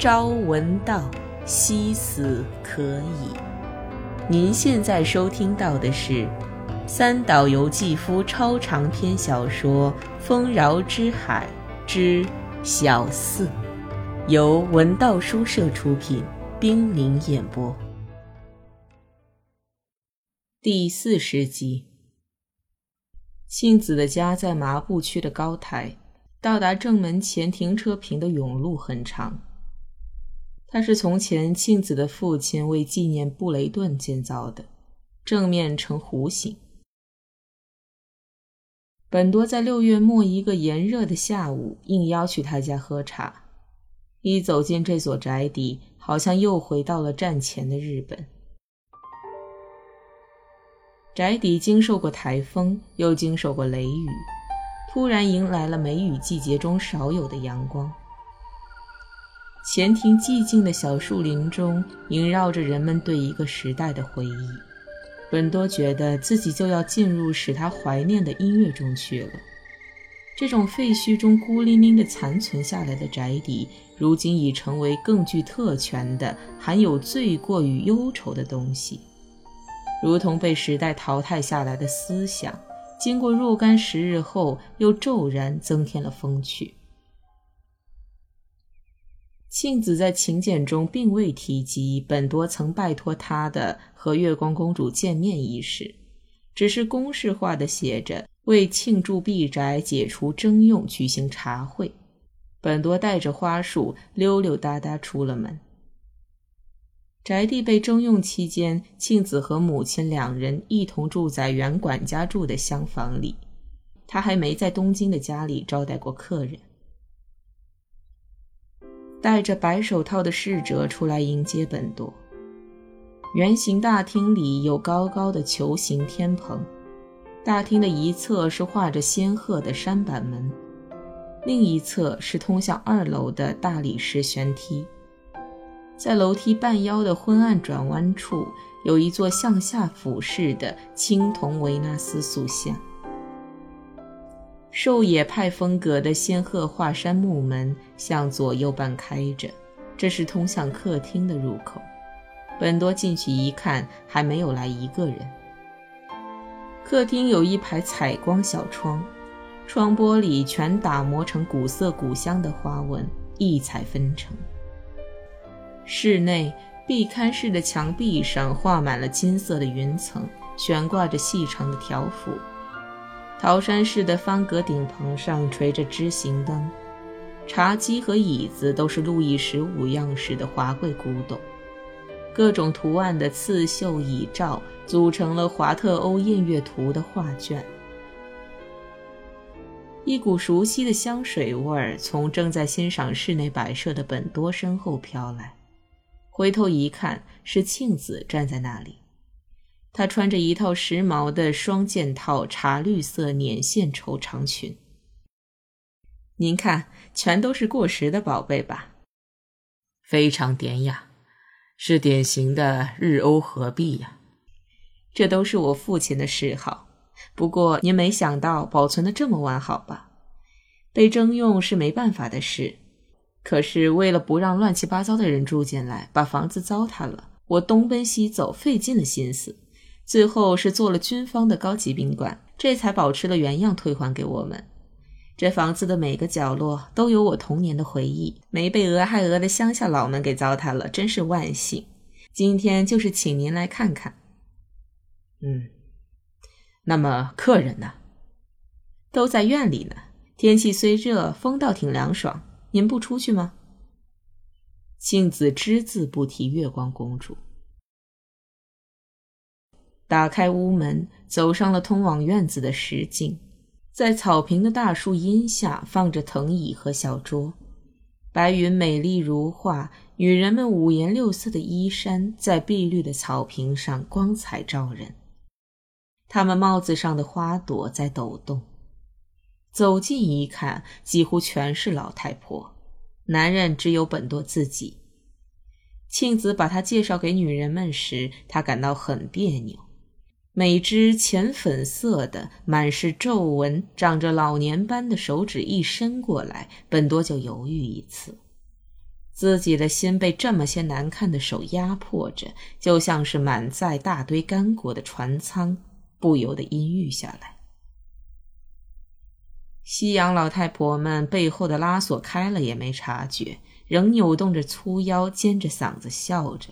朝闻道，夕死可矣。您现在收听到的是三岛由纪夫超长篇小说《丰饶之海之小四》，由文道书社出品，冰凌演播。第四十集，庆子的家在麻布区的高台，到达正门前停车坪的甬路很长。它是从前庆子的父亲为纪念布雷顿建造的，正面呈弧形。本多在六月末一个炎热的下午应邀去他家喝茶，一走进这所宅邸，好像又回到了战前的日本。宅邸经受过台风，又经受过雷雨，突然迎来了梅雨季节中少有的阳光。前庭寂静的小树林中，萦绕着人们对一个时代的回忆。本多觉得自己就要进入使他怀念的音乐中去了。这种废墟中孤零零的残存下来的宅邸，如今已成为更具特权的、含有罪过与忧愁的东西，如同被时代淘汰下来的思想，经过若干时日后，又骤然增添了风趣。庆子在请柬中并未提及本多曾拜托他的和月光公主见面一事，只是公式化的写着为庆祝毕宅解除征用举行茶会。本多带着花束溜溜达达出了门。宅地被征用期间，庆子和母亲两人一同住在原管家住的厢房里，他还没在东京的家里招待过客人。戴着白手套的侍者出来迎接本多。圆形大厅里有高高的球形天棚，大厅的一侧是画着仙鹤的山板门，另一侧是通向二楼的大理石旋梯。在楼梯半腰的昏暗转弯处，有一座向下俯视的青铜维纳斯塑像。狩野派风格的仙鹤华山木门向左右半开着，这是通向客厅的入口。本多进去一看，还没有来一个人。客厅有一排采光小窗，窗玻璃全打磨成古色古香的花纹，异彩纷呈。室内壁龛式的墙壁上画满了金色的云层，悬挂着细长的条幅。桃山式的方格顶棚上垂着枝形灯，茶几和椅子都是路易十五样式的华贵古董，各种图案的刺绣椅罩组成了华特欧宴乐图的画卷。一股熟悉的香水味儿从正在欣赏室内摆设的本多身后飘来，回头一看，是庆子站在那里。她穿着一套时髦的双件套茶绿色捻线绸长裙。您看，全都是过时的宝贝吧？非常典雅，是典型的日欧合璧呀。这都是我父亲的嗜好。不过您没想到保存的这么完好吧？被征用是没办法的事，可是为了不让乱七八糟的人住进来，把房子糟蹋了，我东奔西走，费尽了心思。最后是做了军方的高级宾馆，这才保持了原样退还给我们。这房子的每个角落都有我童年的回忆，没被俄亥俄的乡下佬们给糟蹋了，真是万幸。今天就是请您来看看。嗯，那么客人呢？都在院里呢。天气虽热，风倒挺凉爽。您不出去吗？庆子只字不提月光公主。打开屋门，走上了通往院子的石径，在草坪的大树荫下放着藤椅和小桌，白云美丽如画，女人们五颜六色的衣衫在碧绿的草坪上光彩照人，她们帽子上的花朵在抖动。走近一看，几乎全是老太婆，男人只有本多自己。庆子把他介绍给女人们时，他感到很别扭。每只浅粉色的、满是皱纹、长着老年斑的手指一伸过来，本多就犹豫一次。自己的心被这么些难看的手压迫着，就像是满载大堆干果的船舱，不由得阴郁下来。夕阳老太婆们背后的拉锁开了也没察觉，仍扭动着粗腰，尖着嗓子笑着。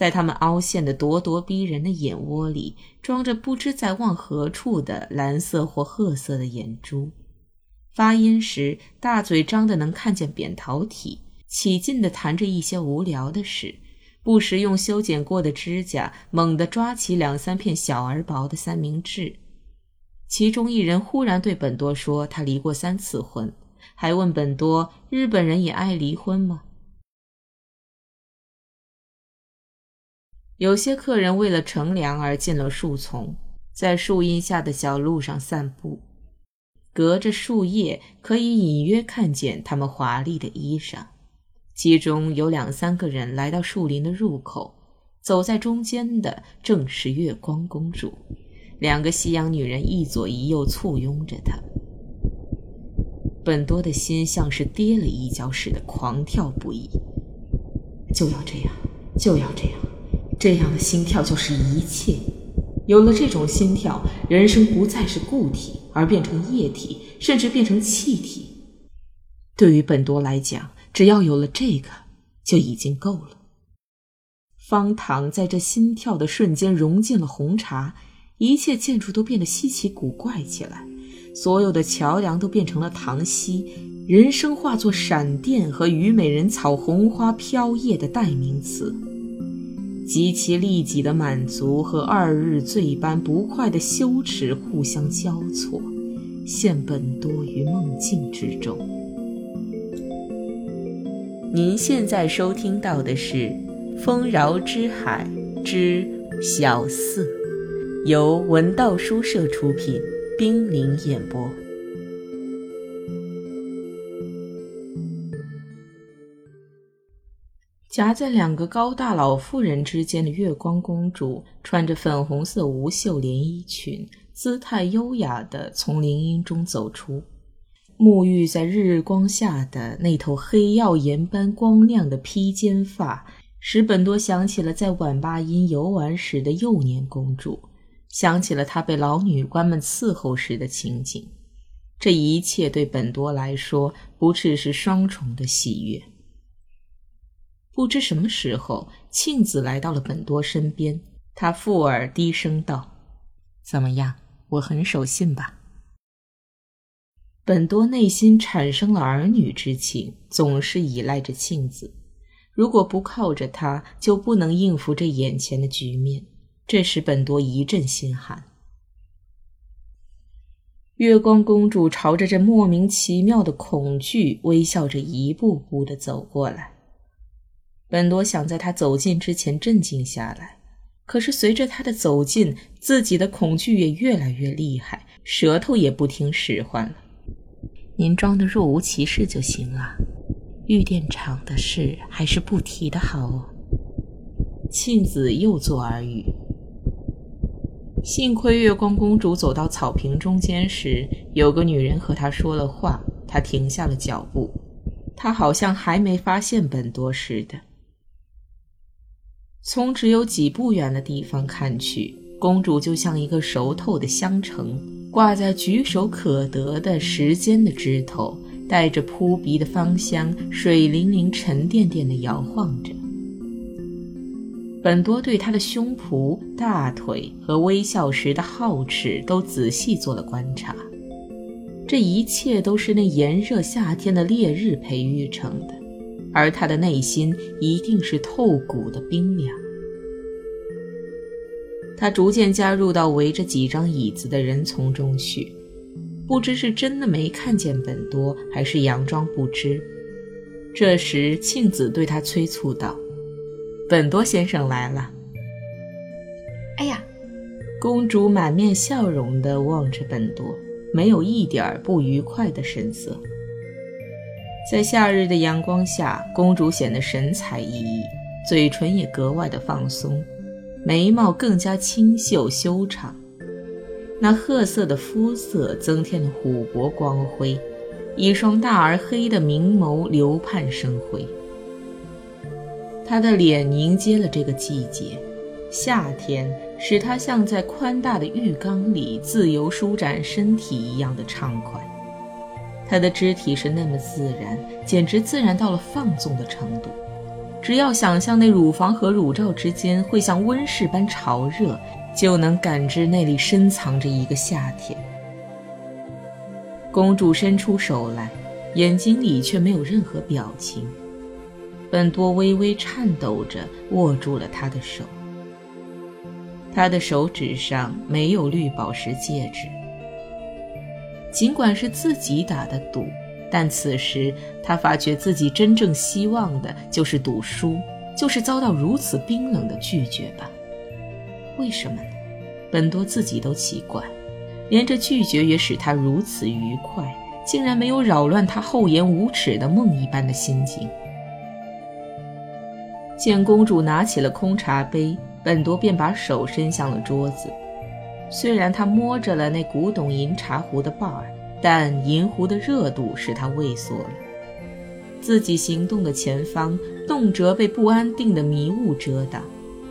在他们凹陷的咄咄逼人的眼窝里，装着不知在望何处的蓝色或褐色的眼珠。发音时，大嘴张得能看见扁桃体。起劲地谈着一些无聊的事，不时用修剪过的指甲猛地抓起两三片小而薄的三明治。其中一人忽然对本多说：“他离过三次婚。”还问本多：“日本人也爱离婚吗？”有些客人为了乘凉而进了树丛，在树荫下的小路上散步，隔着树叶可以隐约看见他们华丽的衣裳。其中有两三个人来到树林的入口，走在中间的正是月光公主。两个西洋女人一左一右簇拥着她。本多的心像是跌了一跤似的狂跳不已。就要这样，就要这样，这样的心跳就是一切。有了这种心跳，人生不再是固体，而变成液体，甚至变成气体。对于本多来讲，只要有了这个，就已经够了。方糖在这心跳的瞬间融进了红茶，一切建筑都变得稀奇古怪起来，所有的桥梁都变成了糖稀，人生化作闪电和虞美人草红花飘叶的代名词，极其利己的满足和二日醉般不快的羞耻互相交错，现本多于梦境之中。您现在收听到的是《丰饶之海之小四》，由文道书社出品，冰凌演播。夹在两个高大老妇人之间的月光公主，穿着粉红色无袖连衣裙，姿态优雅地从林荫中走出。沐浴在日光下的那头黑曜岩般光亮的披肩发，使本多想起了在晚八音游玩时的幼年公主，想起了她被老女官们伺候时的情景。这一切对本多来说，不啻是双重的喜悦。不知什么时候，庆子来到了本多身边，她附耳低声道：“怎么样？我很守信吧？”本多内心产生了儿女之情，总是依赖着庆子。如果不靠着他，就不能应付这眼前的局面。这使本多一阵心寒。月光公主朝着这莫名其妙的恐惧微笑着，一步步的走过来。本多想在他走近之前镇静下来，可是随着他的走近，自己的恐惧也越来越厉害，舌头也不听使唤了。您装的若无其事就行了，玉电厂的事还是不提的好哦。庆子又作耳语。幸亏月光公主走到草坪中间时，有个女人和她说了话，她停下了脚步。她好像还没发现本多似的。从只有几步远的地方看去，公主就像一个熟透的香橙。挂在举手可得的时间的枝头，带着扑鼻的芳香，水灵灵、沉甸甸地摇晃着。本多对他的胸脯、大腿和微笑时的皓齿都仔细做了观察，这一切都是那炎热夏天的烈日培育成的，而他的内心一定是透骨的冰凉。他逐渐加入到围着几张椅子的人丛中去，不知是真的没看见本多，还是佯装不知。这时，庆子对他催促道：“本多先生来了。”哎呀，公主满面笑容地望着本多，没有一点不愉快的神色。在夏日的阳光下，公主显得神采奕奕，嘴唇也格外的放松。眉毛更加清秀修长，那褐色的肤色增添了琥珀光辉，一双大而黑的明眸流盼生辉。他的脸迎接了这个季节，夏天使他像在宽大的浴缸里自由舒展身体一样的畅快。他的肢体是那么自然，简直自然到了放纵的程度。只要想象那乳房和乳罩之间会像温室般潮热，就能感知那里深藏着一个夏天。公主伸出手来，眼睛里却没有任何表情。本多微微颤抖着握住了她的手，她的手指上没有绿宝石戒指。尽管是自己打的赌，但此时他发觉自己真正希望的就是赌输，就是遭到如此冰冷的拒绝吧？为什么呢？本多自己都奇怪，连这拒绝也使他如此愉快，竟然没有扰乱他厚颜无耻的梦一般的心境。见公主拿起了空茶杯，本多便把手伸向了桌子。虽然他摸着了那古董银茶壶的把儿，但银壶的热度使他畏缩了。自己行动的前方，动辄被不安定的迷雾遮挡。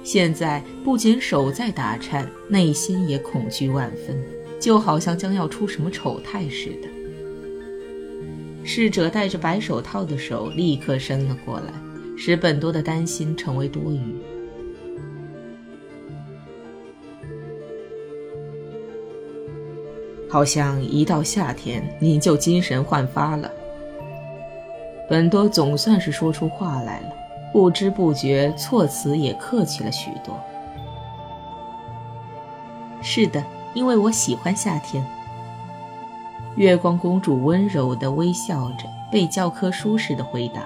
现在不仅手在打颤，内心也恐惧万分，就好像将要出什么丑态似的。侍者戴着白手套的手立刻伸了过来，使本多的担心成为多余。好像一到夏天，您就精神焕发了。本多总算是说出话来了，不知不觉措辞也客气了许多。是的，因为我喜欢夏天。月光公主温柔地微笑着，背教科书似的回答。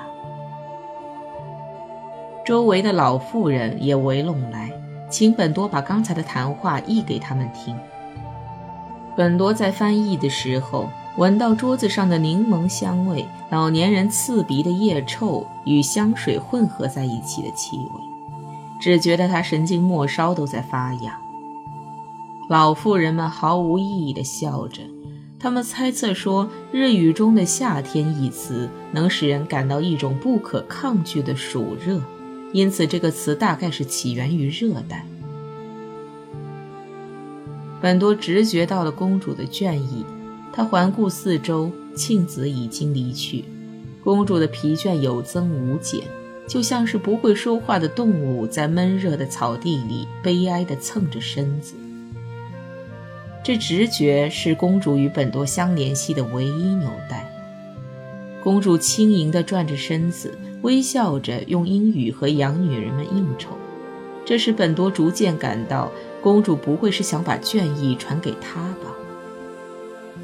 周围的老妇人也围拢来，请本多把刚才的谈话译给他们听。本多在翻译的时候，闻到桌子上的柠檬香味，老年人刺鼻的腋臭与香水混合在一起的气味，只觉得他神经末梢都在发痒。老妇人们毫无意义地笑着，他们猜测说，日语中的“夏天”一词能使人感到一种不可抗拒的暑热，因此这个词大概是起源于热带。本多直觉到了公主的倦意，他环顾四周，庆子已经离去，公主的疲倦有增无减，就像是不会说话的动物在闷热的草地里悲哀地蹭着身子。这直觉是公主与本多相联系的唯一纽带。公主轻盈地转着身子，微笑着用英语和洋女人们应酬，这使本多逐渐感到。公主不会是想把倦意传给他吧？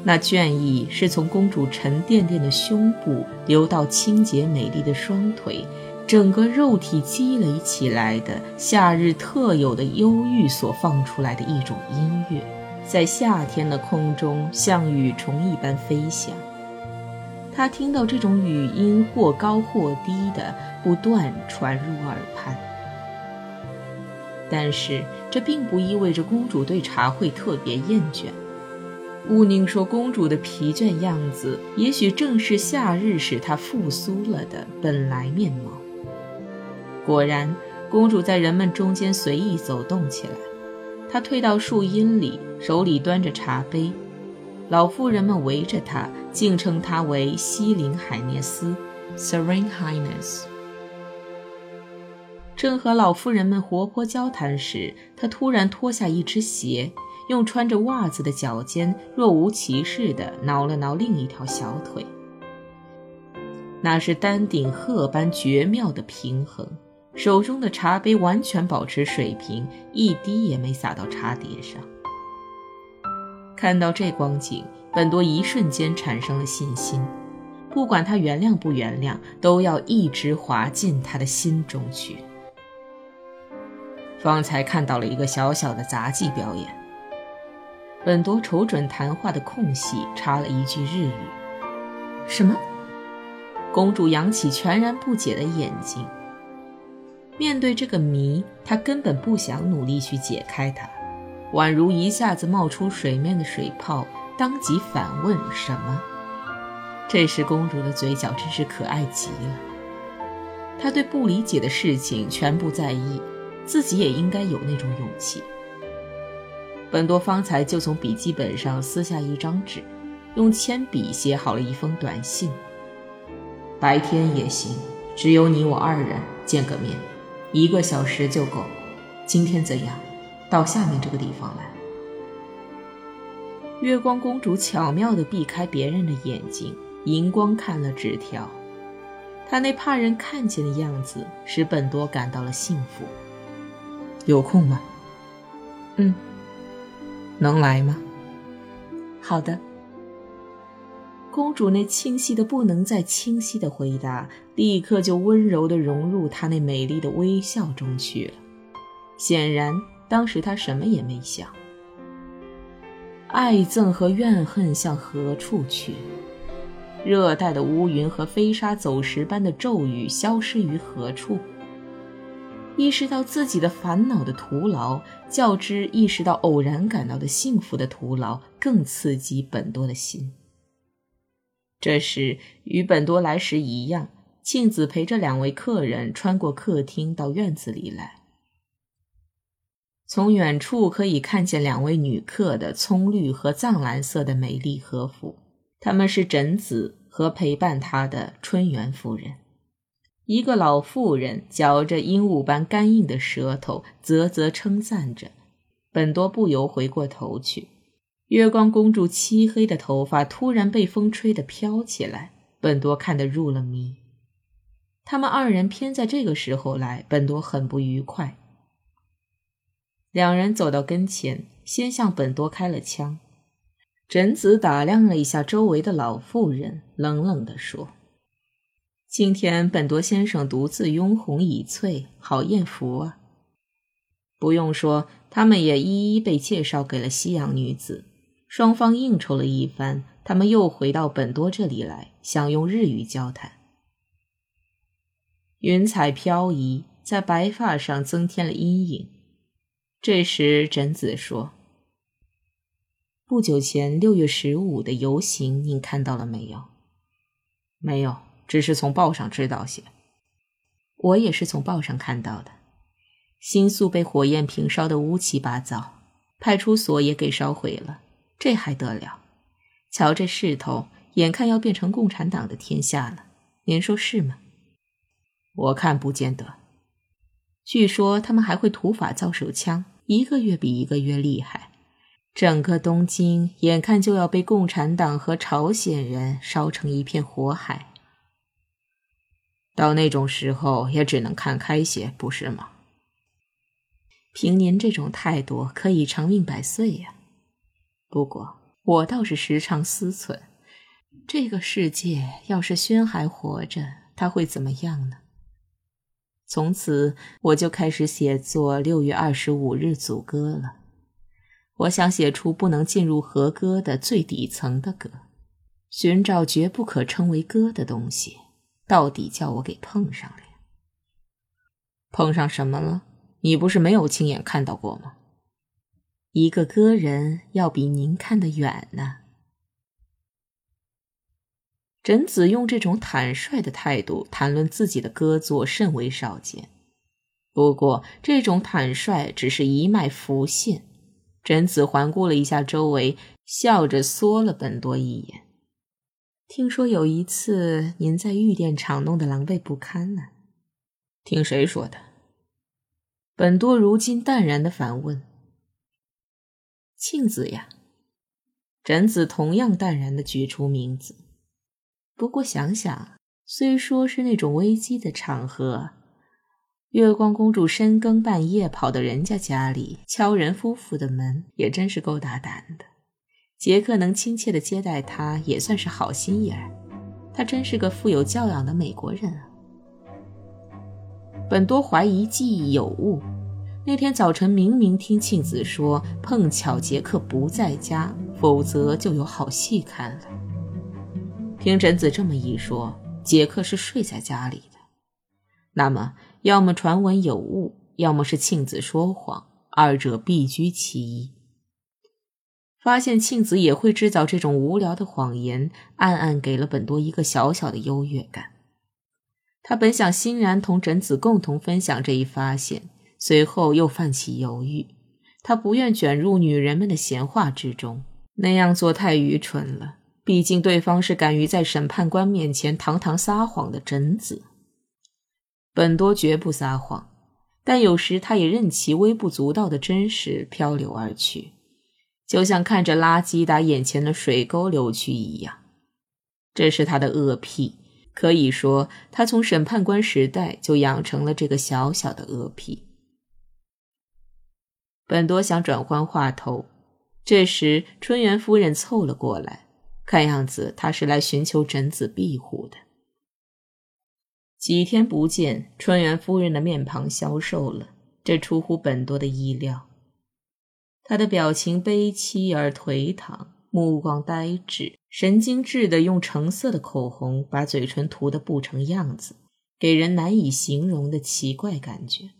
那倦意是从公主沉甸甸的胸部流到清洁美丽的双腿，整个肉体积累起来的夏日特有的忧郁所放出来的一种音乐，在夏天的空中像雨虫一般飞翔。他听到这种语音或高或低的不断传入耳畔。但是这并不意味着公主对茶会特别厌倦。乌宁说，公主的疲倦样子，也许正是夏日使她复苏了的本来面貌。果然，公主在人们中间随意走动起来。她退到树荫里，手里端着茶杯。老妇人们围着她，敬称她为西林海涅斯 （Serene Highness）。正和老妇人们活泼交谈时，他突然脱下一只鞋，用穿着袜子的脚尖若无其事地挠了挠另一条小腿。那是丹顶鹤般绝妙的平衡，手中的茶杯完全保持水平，一滴也没洒到茶碟上。看到这光景，本多一瞬间产生了信心，不管他原谅不原谅，都要一直滑进他的心中去。方才看到了一个小小的杂技表演。本多瞅准谈话的空隙，插了一句日语：“什么？”公主扬起全然不解的眼睛。面对这个谜，她根本不想努力去解开它，宛如一下子冒出水面的水泡，当即反问：“什么？”这时，公主的嘴角真是可爱极了。她对不理解的事情全不在意，自己也应该有那种勇气。本多方才就从笔记本上撕下一张纸，用铅笔写好了一封短信。白天也行，只有你我二人见个面，一个小时就够。今天怎样？到下面这个地方来。月光公主巧妙地避开别人的眼睛，荧光看了纸条。她那怕人看见的样子，使本多感到了幸福。有空吗？嗯。能来吗？好的。公主那清晰的不能再清晰的回答，立刻就温柔的融入她那美丽的微笑中去了。显然，当时她什么也没想。爱憎和怨恨向何处去？热带的乌云和飞沙走石般的骤雨消失于何处？意识到自己的烦恼的徒劳，较之意识到偶然感到的幸福的徒劳，更刺激本多的心。这时，与本多来时一样，庆子陪着两位客人穿过客厅到院子里来。从远处可以看见两位女客的葱绿和藏蓝色的美丽和服，她们是枕子和陪伴她的春园夫人。一个老妇人嚼着鹦鹉般干硬的舌头，啧啧称赞着。本多不由回过头去，月光公主漆黑的头发突然被风吹得飘起来，本多看得入了迷。他们二人偏在这个时候来，本多很不愉快。两人走到跟前，先向本多开了枪。贞子打量了一下周围的老妇人，冷冷地说：“今天本多先生独自拥红倚翠，好艳福啊！不用说，他们也一一被介绍给了西洋女子。双方应酬了一番，他们又回到本多这里来，想用日语交谈。云彩飘移，在白发上增添了阴影。”这时，枕子说：“不久前六月十五的游行，您看到了没有？没有，只是从报上知道些。我也是从报上看到的。新宿被火焰瓶烧得乌七八糟，派出所也给烧毁了，这还得了？瞧这势头，眼看要变成共产党的天下了。您说是吗？我看不见得。”据说他们还会土法造手枪，一个月比一个月厉害。整个东京眼看就要被共产党和朝鲜人烧成一片火海。到那种时候，也只能看开些，不是吗？凭您这种态度，可以长命百岁呀。不过，我倒是时常思忖：这个世界要是轩还活着，他会怎么样呢？从此我就开始写作六月二十五日组歌了。我想写出不能进入和歌的最底层的歌，寻找绝不可称为歌的东西，到底叫我给碰上了。碰上什么了？你不是没有亲眼看到过吗？一个歌人要比您看得远呢。枕子用这种坦率的态度谈论自己的歌作，甚为少见。不过，这种坦率只是一脉浮现。枕子环顾了一下周围，笑着缩了本多一眼。听说有一次您在玉电厂弄得狼狈不堪呢？听谁说的？本多如今淡然的反问。庆子呀。枕子同样淡然的举出名字。不过想想，虽说是那种危机的场合，月光公主深更半夜跑到人家家里敲人夫妇的门，也真是够大胆的。杰克能亲切的接待她，也算是好心眼儿。他真是个富有教养的美国人啊。本多怀疑记忆有误，那天早晨明明听庆子说，碰巧杰克不在家，否则就有好戏看了。听贞子这么一说，杰克是睡在家里的。那么，要么传闻有误，要么是庆子说谎，二者必居其一。发现庆子也会制造这种无聊的谎言，暗暗给了本多一个小小的优越感。他本想欣然同枕子共同分享这一发现，随后又泛起犹豫。他不愿卷入女人们的闲话之中，那样做太愚蠢了。毕竟对方是敢于在审判官面前堂堂撒谎的贞子。本多绝不撒谎，但有时他也任其微不足道的真实漂流而去，就像看着垃圾打眼前的水沟流去一样。这是他的恶癖，可以说他从审判官时代就养成了这个小小的恶癖。本多想转换话头，这时春元夫人凑了过来，看样子她是来寻求枕子庇护的。几天不见，春元夫人的面庞消瘦了，这出乎本多的意料。他的表情悲戚而颓唐，目光呆滞，神经质的用橙色的口红把嘴唇涂得不成样子，给人难以形容的奇怪感觉。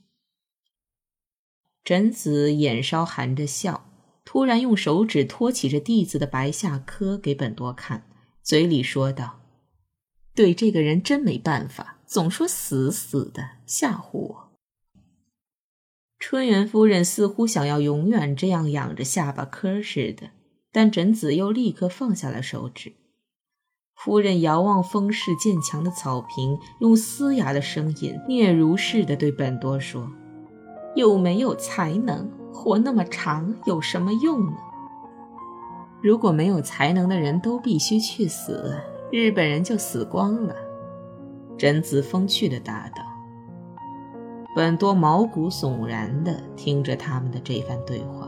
贞子眼梢含着笑，突然用手指托起着弟子的白下颏给本多看，嘴里说道：“对这个人真没办法，总说死死的吓唬我。”春元夫人似乎想要永远这样仰着下巴磕似的，但贞子又立刻放下了手指。夫人遥望风势渐强的草坪，用嘶哑的声音嗫嚅似的对本多说。又没有才能，活那么长有什么用呢？如果没有才能的人都必须去死，日本人就死光了。贞子风趣地答道。本多毛骨悚然地听着他们的这番对话。